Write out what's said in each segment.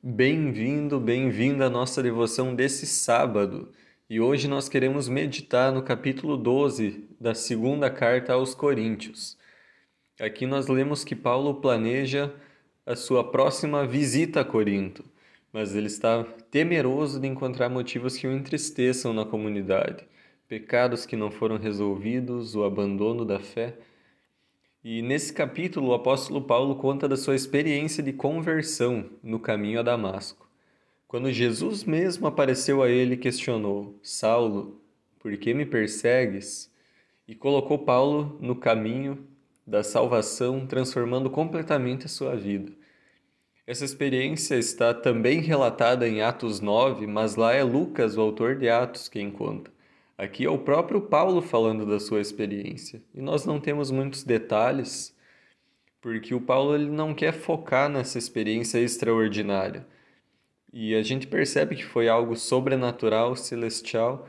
Bem-vindo, bem-vinda à nossa devoção desse sábado. E hoje nós queremos meditar no capítulo 12 da segunda carta aos Coríntios. Aqui nós lemos que Paulo planeja a sua próxima visita a Corinto, mas ele está temeroso de encontrar motivos que o entristeçam na comunidade, pecados que não foram resolvidos, o abandono da fé. E nesse capítulo, o apóstolo Paulo conta da sua experiência de conversão no caminho a Damasco. Quando Jesus mesmo apareceu a ele e questionou: Saulo, por que me persegues? E colocou Paulo no caminho da salvação, transformando completamente a sua vida. Essa experiência está também relatada em Atos 9, mas lá é Lucas, o autor de Atos, quem conta. Aqui é o próprio Paulo falando da sua experiência. E nós não temos muitos detalhes, porque o Paulo ele não quer focar nessa experiência extraordinária. E a gente percebe que foi algo sobrenatural, celestial,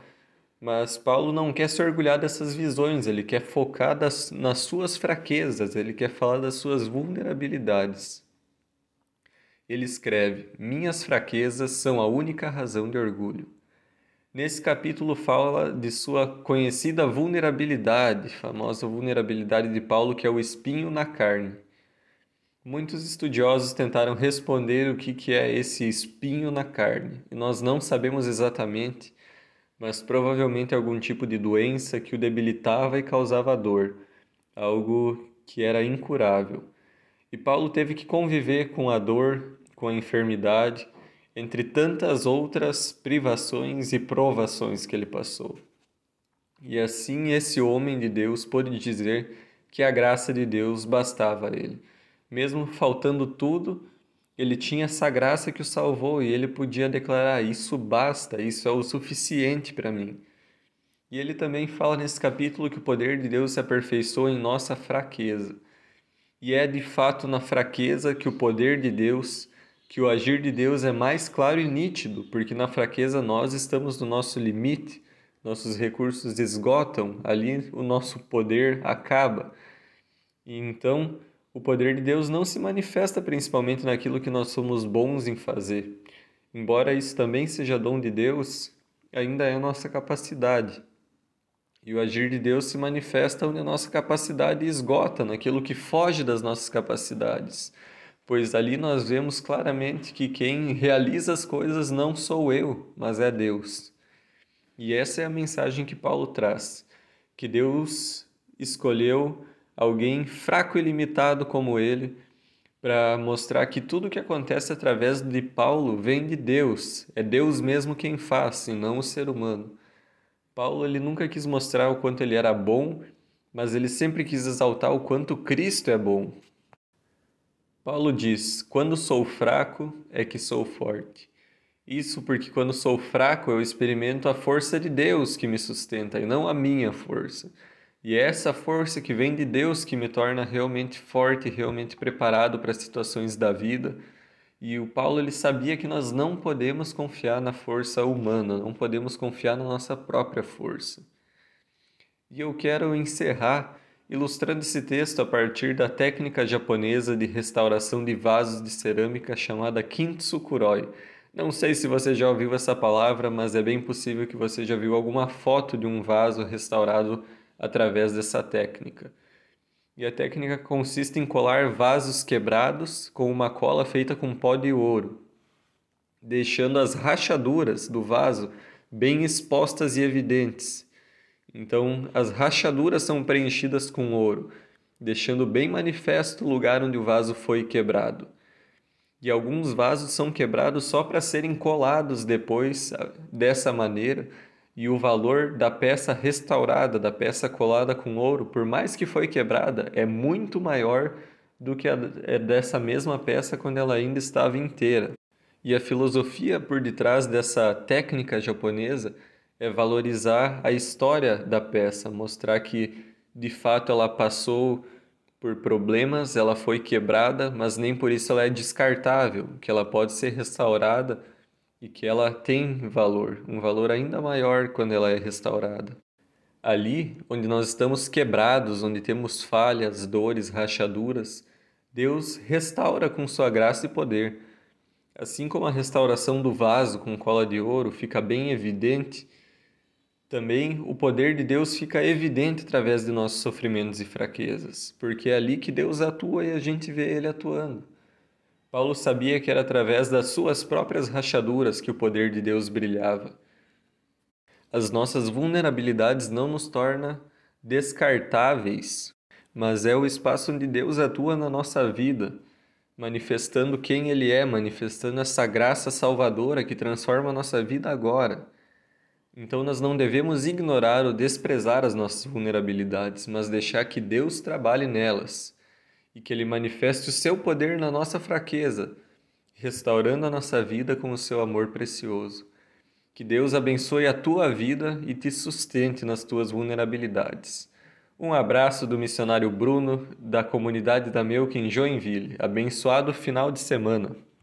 mas Paulo não quer se orgulhar dessas visões, ele quer focar das, nas suas fraquezas, ele quer falar das suas vulnerabilidades. Ele escreve: Minhas fraquezas são a única razão de orgulho. Nesse capítulo fala de sua conhecida vulnerabilidade, famosa vulnerabilidade de Paulo, que é o espinho na carne. Muitos estudiosos tentaram responder o que é esse espinho na carne, e nós não sabemos exatamente, mas provavelmente algum tipo de doença que o debilitava e causava dor, algo que era incurável. E Paulo teve que conviver com a dor, com a enfermidade, entre tantas outras privações e provações que ele passou. E assim esse homem de Deus pôde dizer que a graça de Deus bastava a ele. Mesmo faltando tudo, ele tinha essa graça que o salvou e ele podia declarar: Isso basta, isso é o suficiente para mim. E ele também fala nesse capítulo que o poder de Deus se aperfeiçoa em nossa fraqueza. E é de fato na fraqueza que o poder de Deus que o agir de Deus é mais claro e nítido, porque na fraqueza nós estamos no nosso limite, nossos recursos esgotam, ali o nosso poder acaba. E então, o poder de Deus não se manifesta principalmente naquilo que nós somos bons em fazer. Embora isso também seja dom de Deus, ainda é nossa capacidade. E o agir de Deus se manifesta onde a nossa capacidade esgota, naquilo que foge das nossas capacidades pois ali nós vemos claramente que quem realiza as coisas não sou eu, mas é Deus. E essa é a mensagem que Paulo traz, que Deus escolheu alguém fraco e limitado como ele para mostrar que tudo que acontece através de Paulo vem de Deus, é Deus mesmo quem faz, e não o ser humano. Paulo ele nunca quis mostrar o quanto ele era bom, mas ele sempre quis exaltar o quanto Cristo é bom. Paulo diz: Quando sou fraco é que sou forte. Isso porque quando sou fraco eu experimento a força de Deus que me sustenta e não a minha força. E é essa força que vem de Deus que me torna realmente forte, realmente preparado para as situações da vida. E o Paulo ele sabia que nós não podemos confiar na força humana, não podemos confiar na nossa própria força. E eu quero encerrar ilustrando esse texto a partir da técnica japonesa de restauração de vasos de cerâmica chamada Kintsukuroi. Não sei se você já ouviu essa palavra, mas é bem possível que você já viu alguma foto de um vaso restaurado através dessa técnica. E a técnica consiste em colar vasos quebrados com uma cola feita com pó de ouro, deixando as rachaduras do vaso bem expostas e evidentes então, as rachaduras são preenchidas com ouro, deixando bem manifesto o lugar onde o vaso foi quebrado. E alguns vasos são quebrados só para serem colados depois dessa maneira, e o valor da peça restaurada, da peça colada com ouro, por mais que foi quebrada, é muito maior do que a é dessa mesma peça quando ela ainda estava inteira. E a filosofia por detrás dessa técnica japonesa é valorizar a história da peça, mostrar que de fato ela passou por problemas, ela foi quebrada, mas nem por isso ela é descartável, que ela pode ser restaurada e que ela tem valor, um valor ainda maior quando ela é restaurada. Ali, onde nós estamos quebrados, onde temos falhas, dores, rachaduras, Deus restaura com sua graça e poder Assim como a restauração do vaso com cola de ouro fica bem evidente, também o poder de Deus fica evidente através de nossos sofrimentos e fraquezas, porque é ali que Deus atua e a gente vê ele atuando. Paulo sabia que era através das suas próprias rachaduras que o poder de Deus brilhava. As nossas vulnerabilidades não nos tornam descartáveis, mas é o espaço onde Deus atua na nossa vida, manifestando quem Ele é, manifestando essa graça salvadora que transforma a nossa vida agora. Então nós não devemos ignorar ou desprezar as nossas vulnerabilidades, mas deixar que Deus trabalhe nelas e que Ele manifeste o seu poder na nossa fraqueza, restaurando a nossa vida com o seu amor precioso. Que Deus abençoe a tua vida e te sustente nas tuas vulnerabilidades. Um abraço do missionário Bruno, da comunidade da Melk em Joinville. Abençoado final de semana.